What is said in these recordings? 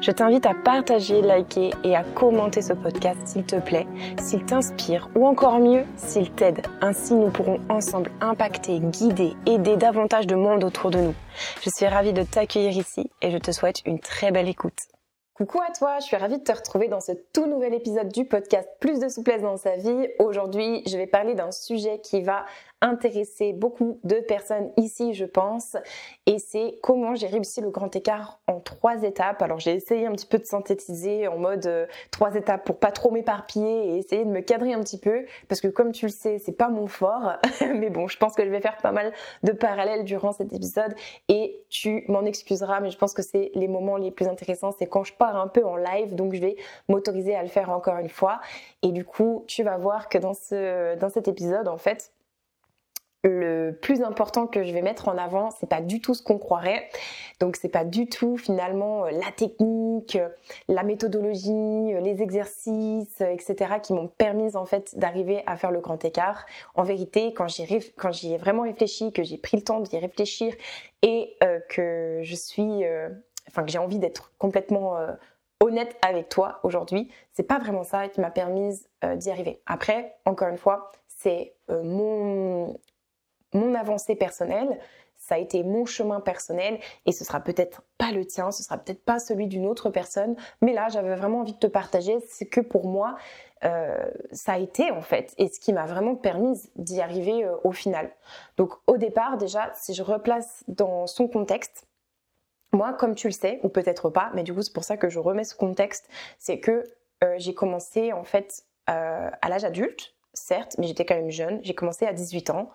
Je t'invite à partager, liker et à commenter ce podcast s'il te plaît, s'il t'inspire ou encore mieux, s'il t'aide. Ainsi, nous pourrons ensemble impacter, guider, aider davantage de monde autour de nous. Je suis ravie de t'accueillir ici et je te souhaite une très belle écoute. Coucou à toi, je suis ravie de te retrouver dans ce tout nouvel épisode du podcast Plus de souplesse dans sa vie. Aujourd'hui, je vais parler d'un sujet qui va intéresser beaucoup de personnes ici, je pense. Et c'est comment j'ai réussi le grand écart en trois étapes. Alors j'ai essayé un petit peu de synthétiser en mode euh, trois étapes pour pas trop m'éparpiller et essayer de me cadrer un petit peu parce que comme tu le sais, c'est pas mon fort. mais bon, je pense que je vais faire pas mal de parallèles durant cet épisode et tu m'en excuseras, mais je pense que c'est les moments les plus intéressants, c'est quand je pars un peu en live, donc je vais m'autoriser à le faire encore une fois. Et du coup, tu vas voir que dans ce dans cet épisode, en fait, le plus important que je vais mettre en avant, c'est pas du tout ce qu'on croirait. Donc c'est pas du tout finalement euh, la technique, euh, la méthodologie, euh, les exercices, etc. qui m'ont permis en fait d'arriver à faire le grand écart. En vérité, quand j'y ai vraiment réfléchi, que j'ai pris le temps d'y réfléchir et que je suis, enfin que j'ai envie d'être complètement honnête avec toi aujourd'hui, c'est pas vraiment ça qui m'a permis d'y arriver. Après, encore une fois, c'est mon avancée personnelle, ça a été mon chemin personnel et ce sera peut-être pas le tien, ce sera peut-être pas celui d'une autre personne, mais là j'avais vraiment envie de te partager ce que pour moi euh, ça a été en fait et ce qui m'a vraiment permis d'y arriver euh, au final. Donc au départ déjà, si je replace dans son contexte, moi comme tu le sais ou peut-être pas, mais du coup c'est pour ça que je remets ce contexte, c'est que euh, j'ai commencé en fait à l'âge adulte, certes, mais j'étais quand même jeune. J'ai commencé à 18 ans.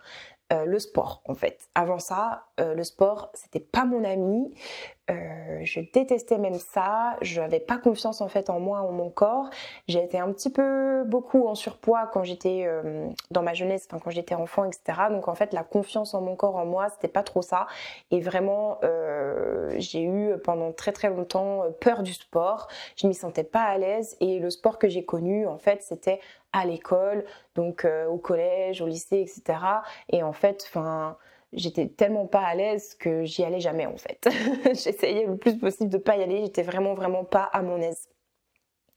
Euh, le sport en fait. Avant ça, euh, le sport c'était pas mon ami. Euh, je détestais même ça. Je n'avais pas confiance en fait en moi, en mon corps. J'ai été un petit peu beaucoup en surpoids quand j'étais dans ma jeunesse, quand j'étais enfant, etc. Donc en fait la confiance en mon corps, en moi, c'était pas trop ça. Et vraiment, j'ai eu pendant très très longtemps peur du sport. Je m'y sentais pas à l'aise et le sport que j'ai connu en fait c'était à l'école, donc euh, au collège, au lycée, etc. Et en fait, enfin, j'étais tellement pas à l'aise que j'y allais jamais en fait. J'essayais le plus possible de pas y aller. J'étais vraiment vraiment pas à mon aise.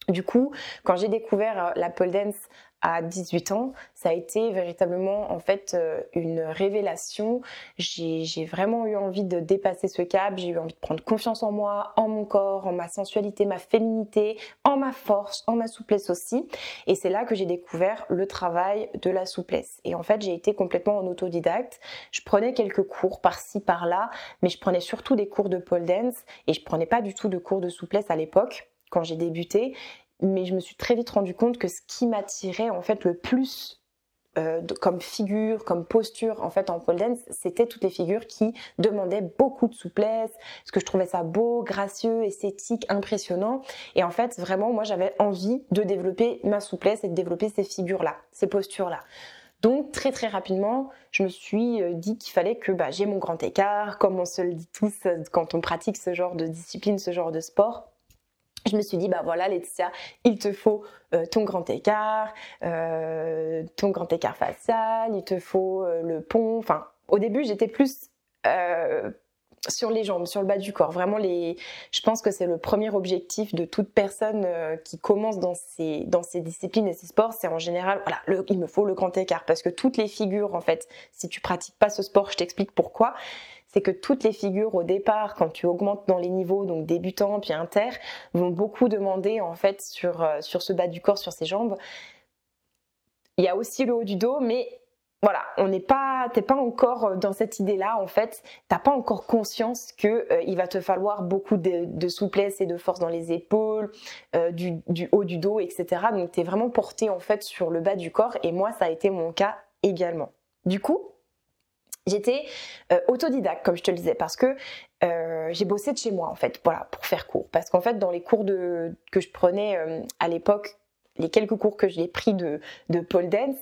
Du coup, quand j'ai découvert euh, la pole dance à 18 ans, ça a été véritablement en fait euh, une révélation. J'ai vraiment eu envie de dépasser ce cap, j'ai eu envie de prendre confiance en moi, en mon corps, en ma sensualité, ma féminité, en ma force, en ma souplesse aussi. Et c'est là que j'ai découvert le travail de la souplesse. Et en fait, j'ai été complètement en autodidacte. Je prenais quelques cours par-ci, par-là, mais je prenais surtout des cours de pole dance et je prenais pas du tout de cours de souplesse à l'époque quand j'ai débuté mais je me suis très vite rendu compte que ce qui m'attirait en fait le plus euh, comme figure, comme posture en fait en pole dance, c'était toutes les figures qui demandaient beaucoup de souplesse, parce que je trouvais ça beau, gracieux, esthétique, impressionnant. Et en fait, vraiment, moi, j'avais envie de développer ma souplesse et de développer ces figures-là, ces postures-là. Donc très très rapidement, je me suis euh, dit qu'il fallait que bah, j'ai mon grand écart, comme on se le dit tous euh, quand on pratique ce genre de discipline, ce genre de sport je me suis dit, bah voilà Laetitia, il te faut euh, ton grand écart, euh, ton grand écart facial, il te faut euh, le pont. Enfin, au début, j'étais plus sur les jambes, sur le bas du corps. Vraiment, je pense que c'est le premier objectif de toute personne qui commence dans ces, dans ces disciplines et ces sports. C'est en général, voilà, il me faut le grand écart. Parce que toutes les figures, en fait, si tu pratiques pas ce sport, je t'explique pourquoi c'est que toutes les figures au départ, quand tu augmentes dans les niveaux, donc débutant puis inter, vont beaucoup demander en fait sur, euh, sur ce bas du corps, sur ses jambes. Il y a aussi le haut du dos, mais voilà, on n'est pas, t'es pas encore euh, dans cette idée-là. En fait, t'as pas encore conscience que euh, il va te falloir beaucoup de, souplesse et de force dans les épaules, euh, du, haut du dos, etc. Donc, t'es vraiment porté en fait sur le bas du corps. Et moi, ça a été mon cas également. Du coup, j'étais autodidacte, comme je te le disais, parce que j'ai bossé de chez moi en fait, voilà, pour faire cours. Parce qu'en fait, dans les cours de, que je prenais à l'époque, les quelques cours que j'ai pris de, de pole dance,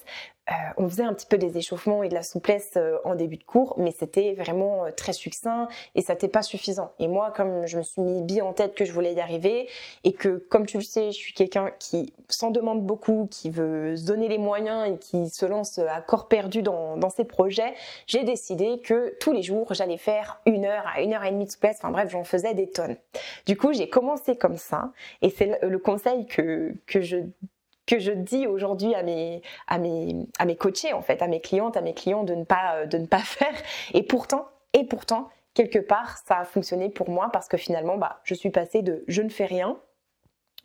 euh, on faisait un petit peu des échauffements et de la souplesse euh, en début de cours, mais c'était vraiment euh, très succinct et ça n'était pas suffisant. Et moi, comme je me suis mis bien en tête que je voulais y arriver et que, comme tu le sais, je suis quelqu'un qui s'en demande beaucoup, qui veut se donner les moyens et qui se lance à corps perdu dans, dans ses projets, j'ai décidé que tous les jours, j'allais faire une heure à une heure et demie de souplesse. Enfin bref, j'en faisais des tonnes. Du coup, j'ai commencé comme ça et c'est le conseil que, que je que je dis aujourd'hui à mes, à, mes, à mes coachés, en fait, à mes clientes, à mes clients de ne pas, euh, faire. Et pourtant, et pourtant, quelque part, ça a fonctionné pour moi parce que finalement, bah, je suis passée de je ne fais rien,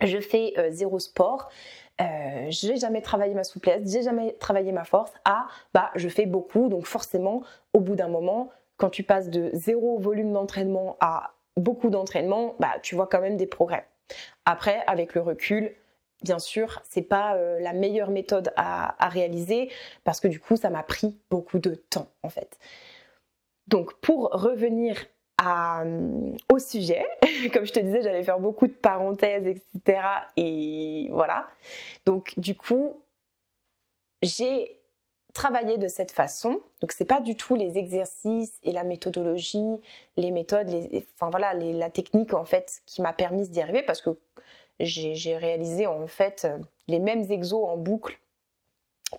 je fais euh, zéro sport, euh, j'ai jamais travaillé ma souplesse, j'ai jamais travaillé ma force, à bah, je fais beaucoup. Donc forcément, au bout d'un moment, quand tu passes de zéro volume d'entraînement à beaucoup d'entraînement, bah, tu vois quand même des progrès. Après, avec le recul, bien sûr, c'est pas euh, la meilleure méthode à, réaliser parce que du coup, ça m'a pris beaucoup de temps en fait. Donc, pour revenir euh, au sujet, comme je te disais, j'allais faire beaucoup de parenthèses, etc. Et voilà. Donc, du coup, j'ai travaillé de cette façon. Donc, c'est pas du tout les exercices et la méthodologie, les méthodes, les, enfin voilà, la technique en fait qui m'a permis d'y arriver parce que j'ai réalisé en fait euh, les mêmes exos en boucle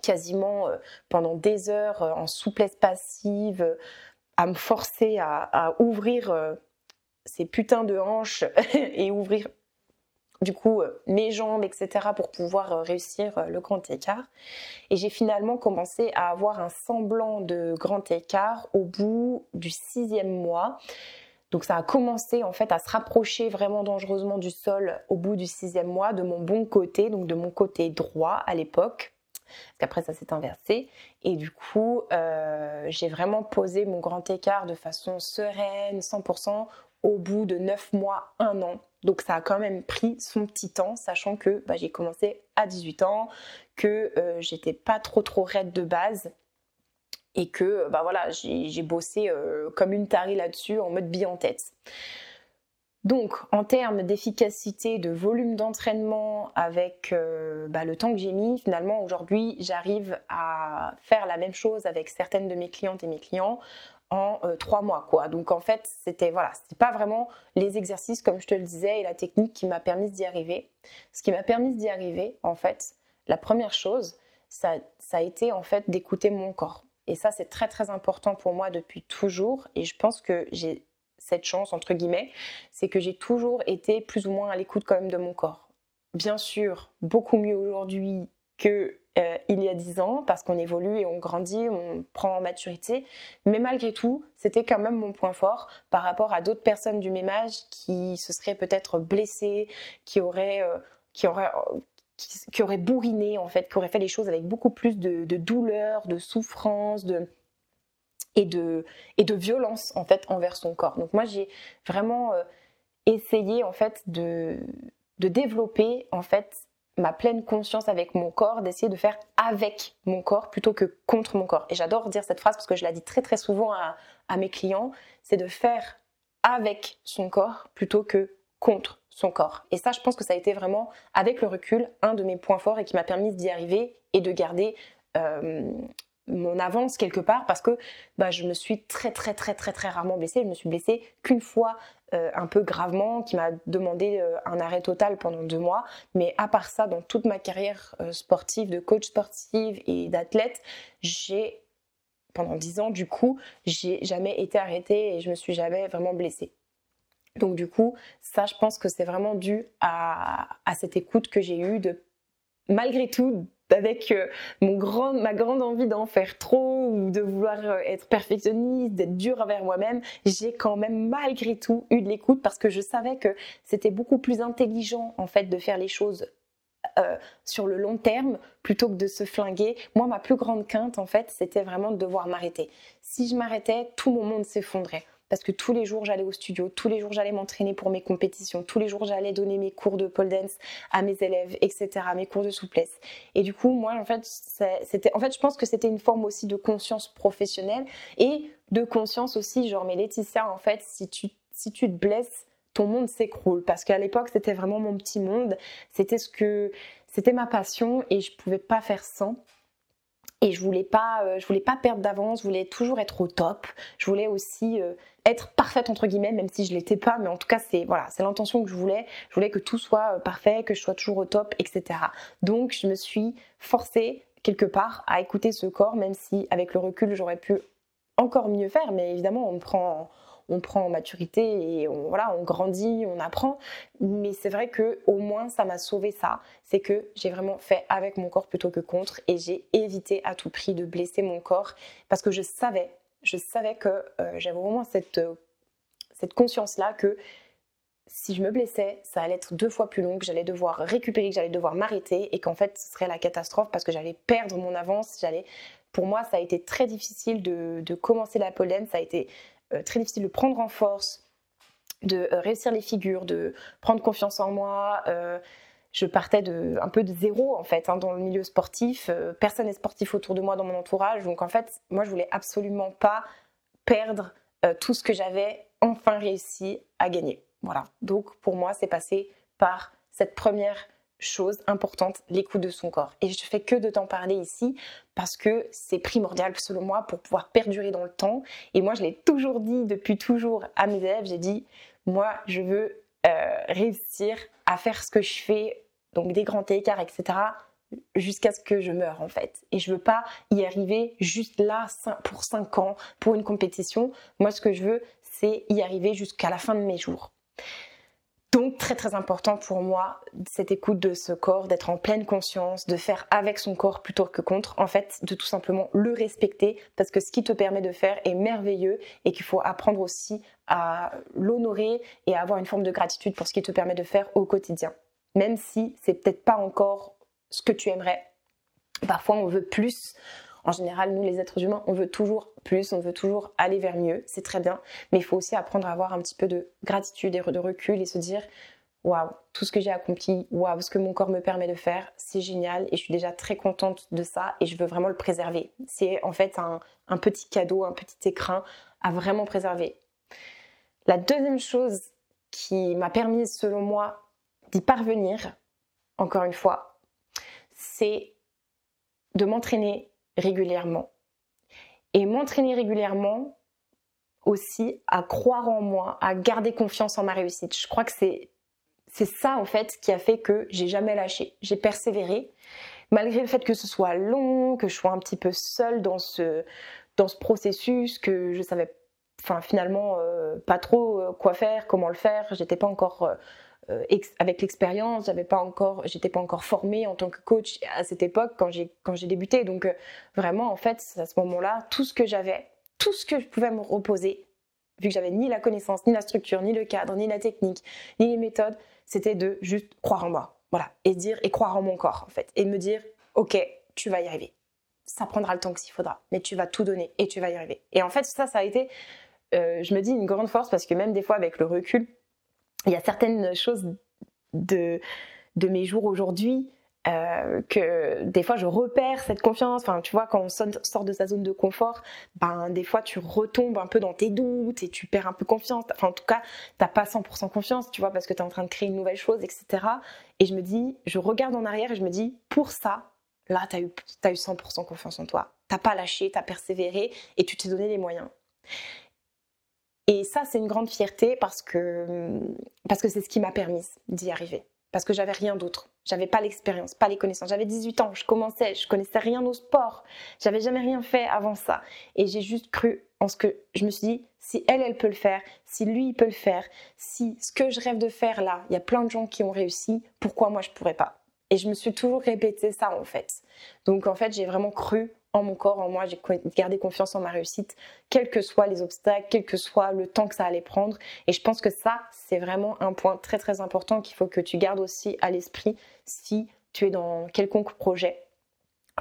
quasiment euh, pendant des heures euh, en souplesse passive, à me forcer à, ouvrir ces putains de hanches et ouvrir du coup mes jambes, etc. pour pouvoir réussir le grand écart. Et j'ai finalement commencé à avoir un semblant de grand écart au bout du sixième mois. Donc ça a commencé en fait à se rapprocher vraiment dangereusement du sol au bout du sixième mois de mon bon côté, donc de mon côté droit à l'époque. Parce qu'après ça s'est inversé. Et du coup, euh, j'ai vraiment posé mon grand écart de façon sereine, 100%, au bout de 9 mois, 1 an. Donc ça a quand même pris son petit temps, sachant que bah, j'ai commencé à 18 ans, que euh, j'étais pas trop trop raide de base et que bah voilà, j'ai bossé euh, comme une tarie là-dessus en mode bille en tête. Donc, en termes d'efficacité, de volume d'entraînement, avec euh, bah, le temps que j'ai mis, finalement, aujourd'hui, j'arrive à faire la même chose avec certaines de mes clientes et mes clients en euh, trois mois, quoi. Donc, en fait, c'était voilà, c'était pas vraiment les exercices, comme je te le disais, et la technique qui m'a permis d'y arriver. Ce qui m'a permis d'y arriver, en fait, la première chose, ça, ça a été en fait d'écouter mon corps. Et ça, c'est très très important pour moi depuis toujours. Et je pense que j'ai cette chance, entre guillemets, c'est que j'ai toujours été plus ou moins à l'écoute quand même de mon corps. Bien sûr, beaucoup mieux aujourd'hui que euh, il y a dix ans, parce qu'on évolue et on grandit, on prend en maturité. Mais malgré tout, c'était quand même mon point fort par rapport à d'autres personnes du même âge qui se seraient peut-être blessées, qui auraient, euh, qui auraient qui, aurait bourriné en fait, qui aurait fait les choses avec beaucoup plus de, douleur, de souffrance, de et de et de violence en fait envers son corps. Donc moi j'ai vraiment euh, essayé en fait de de développer en fait ma pleine conscience avec mon corps, d'essayer de faire avec mon corps plutôt que contre mon corps. Et j'adore dire cette phrase parce que je la dis très très souvent à, à mes clients, c'est de faire avec son corps plutôt que contre son corps. Et ça, je pense que ça a été vraiment, avec le recul, un de mes points forts et qui m'a permis d'y arriver et de garder euh, mon avance quelque part parce que bah, je me suis très très très très très rarement blessée. Je me suis blessée qu'une fois euh, un peu gravement, qui m'a demandé euh, un arrêt total pendant deux mois. Mais à part ça, dans toute ma carrière sportive, de coach sportive et d'athlète, j'ai pendant dix ans, du coup, j'ai jamais été arrêtée et je me suis jamais vraiment blessée. Donc du coup, ça, je pense que c'est vraiment dû à, cette écoute que j'ai eue de, malgré tout, avec euh, mon grand, ma grande envie d'en faire trop ou de vouloir euh, être perfectionniste, d'être dur envers moi-même, j'ai quand même malgré tout eu de l'écoute parce que je savais que c'était beaucoup plus intelligent en fait de faire les choses euh, sur le long terme plutôt que de se flinguer. Moi, ma plus grande quinte, en fait, c'était vraiment de devoir m'arrêter. Si je m'arrêtais, tout mon monde s'effondrait parce que tous les jours j'allais au studio, tous les jours j'allais m'entraîner pour mes compétitions, tous les jours j'allais donner mes cours de pole dance à mes élèves, etc., mes cours de souplesse. Et du coup, moi, en fait, c'était, en fait, je pense que c'était une forme aussi de conscience professionnelle et de conscience aussi, genre, mais Laetitia, en fait, si tu, si tu te blesses, ton monde s'écroule parce qu'à l'époque c'était vraiment mon petit monde, c'était ce que c'était ma passion et je pouvais pas faire sans. Et je voulais pas, euh, voulais pas perdre d'avance, je voulais toujours être au top. Je voulais aussi euh, être parfaite entre guillemets, même si je l'étais pas. Mais en tout cas, c'est voilà, c'est l'intention que je voulais. Je voulais que tout soit euh, parfait, que je sois toujours au top, etc. Donc, je me suis forcée quelque part à écouter ce corps, même si avec le recul, j'aurais pu encore mieux faire. Mais évidemment, on prend on prend en maturité et on, voilà, on grandit, on apprend. Mais c'est vrai que au moins ça m'a sauvé ça. C'est que j'ai vraiment fait avec mon corps plutôt que contre et j'ai évité à tout prix de blesser mon corps parce que je savais, je savais que euh, j'avais vraiment cette, euh, cette conscience-là que si je me blessais, ça allait être deux fois plus long, que j'allais devoir récupérer, que j'allais devoir m'arrêter et qu'en fait ce serait la catastrophe parce que j'allais perdre mon avance. J'allais, pour moi, ça a été très difficile de, de commencer la pollen. Ça a été très difficile de prendre en force, de euh, réussir les figures, de prendre confiance en moi. Euh, je partais de, un peu de zéro en fait hein, dans le milieu sportif. personne n'est sportif autour de moi dans mon entourage. Donc en fait, moi je voulais absolument pas perdre tout ce que j'avais enfin réussi à gagner. Voilà. Donc pour moi, c'est passé par cette première chose importante, l'écoute de son corps. Et je fais que de t'en parler ici parce que c'est primordial selon moi pour pouvoir perdurer dans le temps. Et moi, je l'ai toujours dit depuis toujours à mes élèves, j'ai dit, moi, je veux euh, réussir à faire ce que je fais, donc des grands écarts, etc., jusqu'à ce que je meure en fait. Et je veux pas y arriver juste là pour 5 ans, pour une compétition. Moi, ce que je veux, c'est y arriver jusqu'à la fin de mes jours. Donc très très important pour moi cette écoute de ce corps, d'être en pleine conscience, de faire avec son corps plutôt que contre, en fait de tout simplement le respecter parce que ce qui te permet de faire est merveilleux et qu'il faut apprendre aussi à l'honorer et à avoir une forme de gratitude pour ce qui te permet de faire au quotidien. Même si c'est peut-être pas encore ce que tu aimerais. Parfois on veut plus, en général, nous les êtres humains, on veut toujours plus, on veut toujours aller vers mieux, c'est très bien, mais il faut aussi apprendre à avoir un petit peu de gratitude et de recul et se dire waouh, tout ce que j'ai accompli, waouh, ce que mon corps me permet de faire, c'est génial et je suis déjà très contente de ça et je veux vraiment le préserver. C'est en fait un, un petit cadeau, un petit écrin à vraiment préserver. La deuxième chose qui m'a permis, selon moi, d'y parvenir, encore une fois, c'est de m'entraîner régulièrement. Et m'entraîner régulièrement aussi à croire en moi, à garder confiance en ma réussite. Je crois que c'est c'est ça en fait qui a fait que j'ai jamais lâché. J'ai persévéré malgré le fait que ce soit long, que je sois un petit peu seule dans ce dans ce processus, que je savais enfin finalement euh, pas trop euh, quoi faire, comment le faire, j'étais pas encore euh, euh, avec l'expérience, j'avais pas encore, j'étais pas encore formée en tant que coach à cette époque quand j'ai quand j'ai débuté. Donc euh, vraiment en fait à ce moment-là, tout ce que j'avais, tout ce que je pouvais me reposer, vu que j'avais ni la connaissance, ni la structure, ni le cadre, ni la technique, ni les méthodes, c'était de juste croire en moi, voilà, et dire et croire en mon corps en fait, et me dire ok, tu vas y arriver. Ça prendra le temps que s'il faudra, mais tu vas tout donner et tu vas y arriver. Et en fait ça, ça a été, euh, je me dis une grande force parce que même des fois avec le recul il y a certaines choses de, de mes jours aujourd'hui euh, que des fois je repère cette confiance. Enfin, tu vois, quand on sort de sa zone de confort, ben des fois tu retombes un peu dans tes doutes et tu perds un peu confiance. Enfin, en tout cas, t'as pas 100% confiance, tu vois, parce que tu es en train de créer une nouvelle chose, etc. Et je me dis, je regarde en arrière et je me dis, pour ça, là, tu as eu, as eu 100% confiance en toi. T'as pas lâché, tu as persévéré et tu t'es donné les moyens. Et ça, c'est une grande fierté parce que parce que c'est ce qui m'a permis d'y arriver. Parce que j'avais rien d'autre. J'avais pas l'expérience, pas les connaissances. J'avais 18 ans, je commençais, je connaissais rien au sport. J'avais jamais rien fait avant ça. Et j'ai juste cru en ce que je me suis dit, si elle, elle peut le faire, si lui, il peut le faire, si ce que je rêve de faire là, il y a plein de gens qui ont réussi, pourquoi moi je pourrais pas? Et je me suis toujours répété ça en fait. Donc en fait, j'ai vraiment cru en mon corps, en moi, j'ai gardé confiance en ma réussite, quels que soient les obstacles, quel que soit le temps que ça allait prendre. Et je pense que ça, c'est vraiment un point très très important qu'il faut que tu gardes aussi à l'esprit si tu es dans quelconque projet,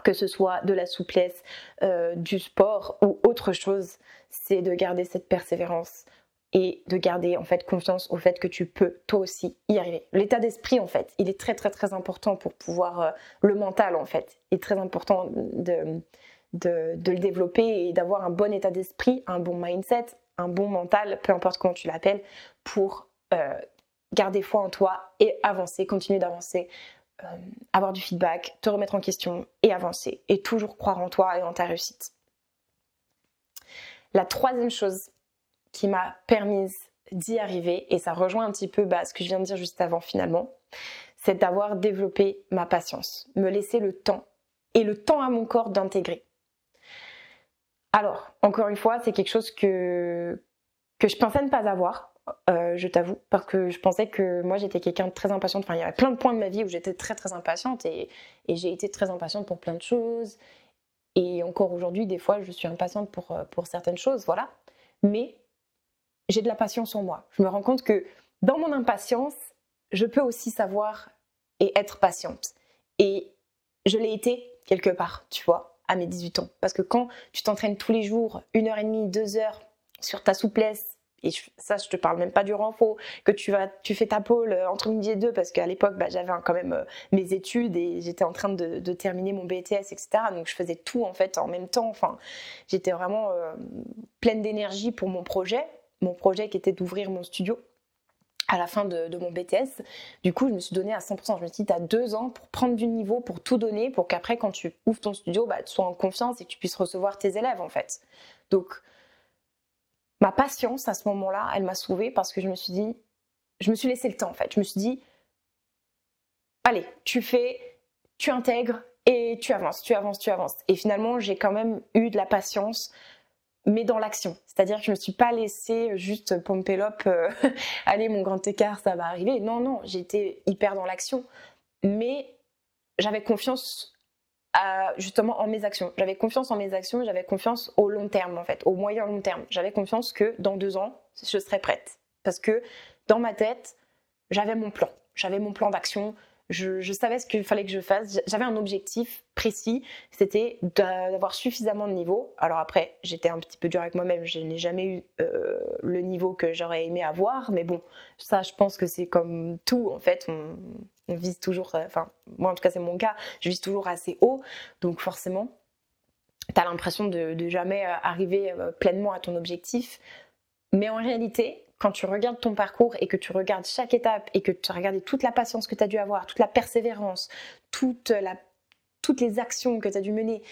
que ce soit de la souplesse, euh, du sport ou autre chose, c'est de garder cette persévérance et de garder en fait confiance au fait que tu peux toi aussi y arriver. L'état d'esprit en fait, il est très très très important pour pouvoir euh, le mental en fait, est très important de, de, le développer et d'avoir un bon état d'esprit, un bon mindset, un bon mental, peu importe comment tu l'appelles, pour euh, garder foi en toi et avancer, continuer d'avancer, euh, avoir du feedback, te remettre en question et avancer et toujours croire en toi et en ta réussite. La troisième chose qui m'a permise d'y arriver, et ça rejoint un petit peu bah, ce que je viens de dire juste avant finalement, c'est d'avoir développé ma patience, me laisser le temps et le temps à mon corps d'intégrer. Alors, encore une fois, c'est quelque chose que, que je pensais ne pas avoir, euh, je t'avoue, parce que je pensais que moi j'étais quelqu'un de très impatiente. Enfin, il y avait plein de points de ma vie où j'étais très très impatiente et, et j'ai été très impatiente pour plein de choses. Et encore aujourd'hui, des fois, je suis impatiente pour, euh, pour certaines choses, voilà. Mais j'ai de la patience en moi. Je me rends compte que dans mon impatience, je peux aussi savoir et être patiente. Et je l'ai été quelque part, tu vois, à mes 18 ans. Parce que quand tu t'entraînes tous les jours, une heure et demie, deux heures sur ta souplesse, et ça je te parle même pas du renfort, que tu vas, tu fais ta pole euh, entre midi et deux, parce qu'à l'époque bah, j'avais quand même euh, mes études et j'étais en train de, terminer mon BTS, etc. Donc je faisais tout en fait en même temps. Enfin, j'étais vraiment euh, pleine d'énergie pour mon projet mon projet qui était d'ouvrir mon studio à la fin de, mon BTS. Du coup, je me suis donné à 100%. Je me suis dit, tu as deux ans pour prendre du niveau, pour tout donner, pour qu'après, quand tu ouvres ton studio, bah, tu sois en confiance et que tu puisses recevoir tes élèves, en fait. Donc, ma patience à ce moment-là, elle m'a sauvée parce que je me suis dit, je me suis laissé le temps, en fait. Je me suis dit, allez, tu fais, tu intègres et tu avances, tu avances, tu avances. Et finalement, j'ai quand même eu de la patience mais dans l'action. C'est-à-dire que je me suis pas laissée juste pomper l'op, euh, allez mon grand écart, ça va arriver. Non, non, j'étais hyper dans l'action, mais j'avais confiance justement en mes actions. J'avais confiance en mes actions, j'avais confiance au long terme en fait, au moyen long terme. J'avais confiance que dans deux ans, je serais prête. Parce que dans ma tête, j'avais mon plan. J'avais mon plan d'action, je, savais ce qu'il fallait que je fasse. J'avais un objectif précis, c'était d'avoir suffisamment de niveau. Alors après, j'étais un petit peu dur avec moi-même, je n'ai jamais eu euh, le niveau que j'aurais aimé avoir, mais bon, ça, je pense que c'est comme tout, en fait, on, vise toujours, enfin, moi en tout cas, c'est mon cas, je vise toujours assez haut, donc forcément, tu as l'impression de, de, jamais euh, arriver euh, pleinement à ton objectif. Mais en réalité, quand tu regardes ton parcours et que tu regardes chaque étape et que tu as regardé toute la patience que tu as dû avoir, toute la persévérance, toutes les actions que tu as dû mener,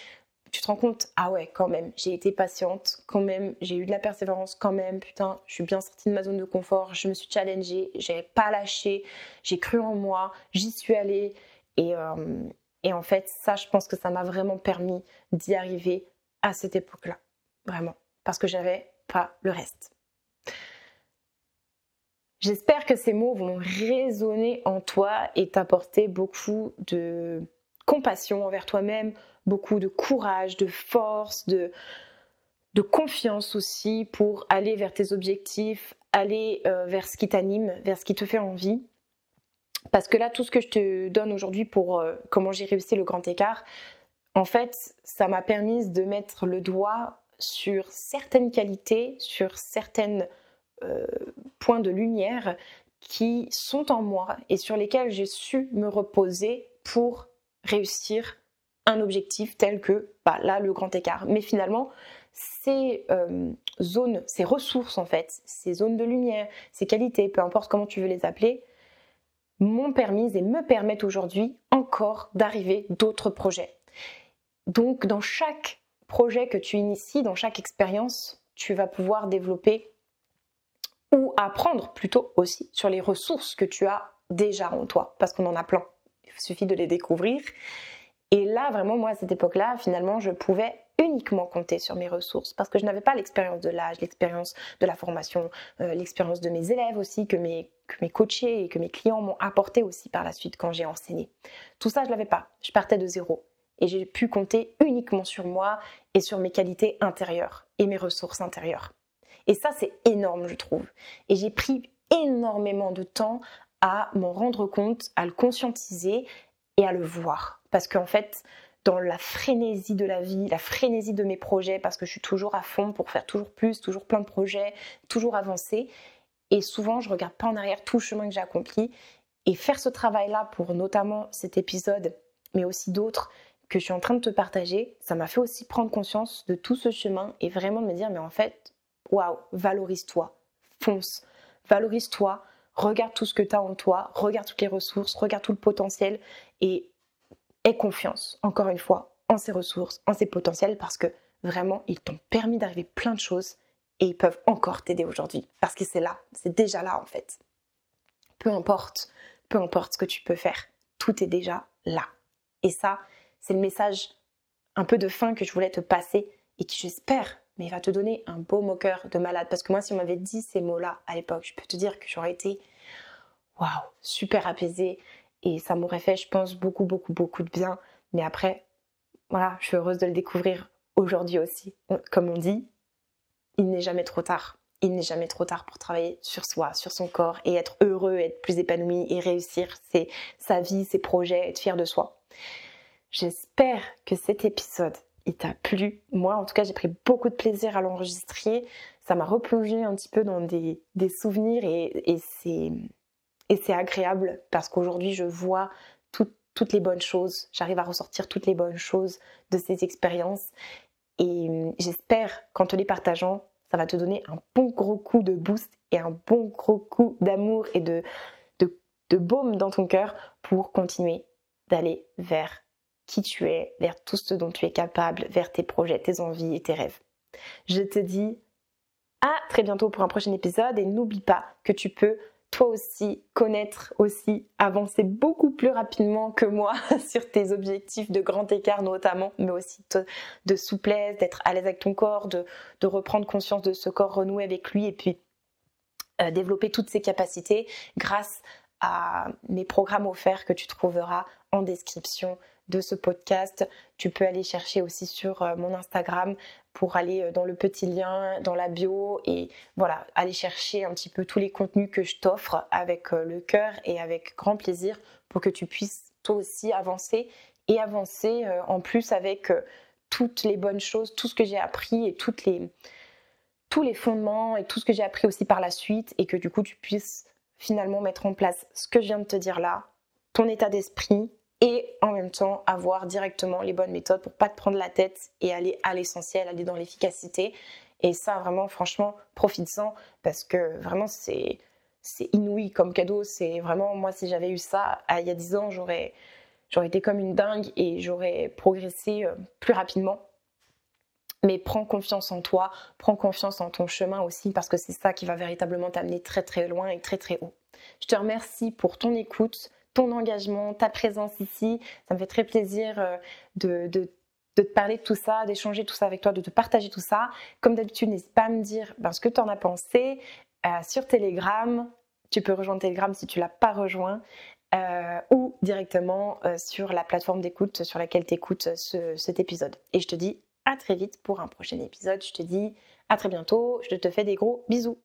tu te rends compte, ah ouais, quand même, j'ai été patiente, quand même, j'ai eu de la persévérance, quand même, putain, je suis bien sortie de ma zone de confort, je me suis challengée, j'ai pas lâché, j'ai cru en moi, j'y suis allée. Et, euh, et en fait, ça, je pense que ça m'a vraiment permis d'y arriver à cette époque-là. Vraiment. Parce que j'avais pas le reste. J'espère que ces mots vont résonner en toi et t'apporter beaucoup de compassion envers toi-même, beaucoup de courage, de force, de, de confiance aussi pour aller vers tes objectifs, aller euh, vers ce qui t'anime, vers ce qui te fait envie. Parce que là, tout ce que je te donne aujourd'hui pour euh, comment j'ai réussi le grand écart, en fait, ça m'a permis de mettre le doigt sur certaines qualités, sur certaines points de lumière qui sont en moi et sur lesquels j'ai su me reposer pour réussir un objectif tel que bah, là le grand écart. Mais finalement, ces euh, zones, ces ressources en fait, ces zones de lumière, ces qualités, peu importe comment tu veux les appeler, m'ont permis et me permettent aujourd'hui encore d'arriver d'autres projets. Donc dans chaque projet que tu inities, dans chaque expérience, tu vas pouvoir développer ou apprendre plutôt aussi sur les ressources que tu as déjà en toi, parce qu'on en a plein. Il suffit de les découvrir. Et là, vraiment, moi, à cette époque-là, finalement, je pouvais uniquement compter sur mes ressources parce que je n'avais pas l'expérience de l'âge, l'expérience de la formation, euh, l'expérience de mes élèves aussi, que mes, que mes coachés et que mes clients m'ont apporté aussi par la suite quand j'ai enseigné. Tout ça, je l'avais pas. Je partais de zéro. Et j'ai pu compter uniquement sur moi et sur mes qualités intérieures et mes ressources intérieures. Et ça, c'est énorme, je trouve. Et j'ai pris énormément de temps à m'en rendre compte, à le conscientiser et à le voir. Parce qu'en fait, dans la frénésie de la vie, la frénésie de mes projets, parce que je suis toujours à fond pour faire toujours plus, toujours plein de projets, toujours avancer. Et souvent, je regarde pas en arrière tout le chemin que j'ai accompli. Et faire ce travail-là pour notamment cet épisode, mais aussi d'autres que je suis en train de te partager, ça m'a fait aussi prendre conscience de tout ce chemin et vraiment me dire, mais en fait, waouh, valorise-toi, fonce, valorise-toi, regarde tout ce que tu as en toi, regarde toutes les ressources, regarde tout le potentiel et aie confiance, encore une fois, en ces ressources, en ces potentiels, parce que vraiment, ils t'ont permis d'arriver plein de choses et ils peuvent encore t'aider aujourd'hui. Parce que c'est là, c'est déjà là en fait. Peu importe, peu importe ce que tu peux faire, tout est déjà là. Et ça, c'est le message un peu de fin que je voulais te passer et qui, j'espère, mais va te donner un beau moqueur de malade. Parce que moi, si on m'avait dit ces mots-là à l'époque, je peux te dire que j'aurais été, waouh, super apaisée et ça m'aurait fait, je pense, beaucoup, beaucoup, beaucoup de bien. Mais après, voilà, je suis heureuse de le découvrir aujourd'hui aussi. Comme on dit, il n'est jamais trop tard. Il n'est jamais trop tard pour travailler sur soi, sur son corps et être heureux, être plus épanoui et réussir sa vie, ses projets, être fier de soi. J'espère que cet épisode il t'a plu. Moi, en tout cas, j'ai pris beaucoup de plaisir à l'enregistrer. Ça m'a replongé un petit peu dans des, souvenirs et, et c'est et c'est agréable parce qu'aujourd'hui, je vois toutes les bonnes choses. J'arrive à ressortir toutes les bonnes choses de ces expériences. Et hum, j'espère qu'en te les partageant, ça va te donner un bon gros coup de boost et un bon gros coup d'amour et de, de, de baume dans ton cœur pour continuer d'aller vers qui tu es, vers tout ce dont tu es capable, vers tes projets, tes envies et tes rêves. Je te dis à très bientôt pour un prochain épisode et n'oublie pas que tu peux toi aussi connaître aussi, avancer beaucoup plus rapidement que moi sur tes objectifs de grand écart notamment, mais aussi de souplesse, d'être à l'aise avec ton corps, de, reprendre conscience de ce corps renoué avec lui et puis euh, développer toutes ses capacités grâce à mes programmes offerts que tu trouveras en description de ce podcast. Tu peux aller chercher aussi sur euh, mon Instagram pour aller euh, dans le petit lien, dans la bio et voilà, aller chercher un petit peu tous les contenus que je t'offre avec euh, le cœur et avec grand plaisir pour que tu puisses toi aussi avancer et avancer en plus avec toutes les bonnes choses, tout ce que j'ai appris et toutes les, tous les fondements et tout ce que j'ai appris aussi par la suite et que du coup tu puisses finalement mettre en place ce que je viens de te dire là, ton état d'esprit, et en même temps avoir directement les bonnes méthodes pour pas te prendre la tête et aller à l'essentiel, aller dans l'efficacité. Et ça, vraiment, franchement, profite-en parce que vraiment, c'est c'est inouï comme cadeau. C'est vraiment, moi, si j'avais eu ça il y a 10 ans, j'aurais j'aurais été comme une dingue et j'aurais progressé euh, plus rapidement. Mais prends confiance en toi, prends confiance en ton chemin aussi parce que c'est ça qui va véritablement t'amener très très loin et très très haut. Je te remercie pour ton écoute ton engagement, ta présence ici. Ça me fait très plaisir euh, de, te parler de tout ça, d'échanger tout ça avec toi, de te partager tout ça. Comme d'habitude, n'hésite pas à me dire ben, ce que tu en as pensé euh, sur Telegram. Tu peux rejoindre Telegram si tu l'as pas rejoint. Euh, ou directement sur la plateforme d'écoute sur laquelle tu écoutes cet épisode. Et je te dis à très vite pour un prochain épisode. Je te dis à très bientôt. Je te fais des gros bisous.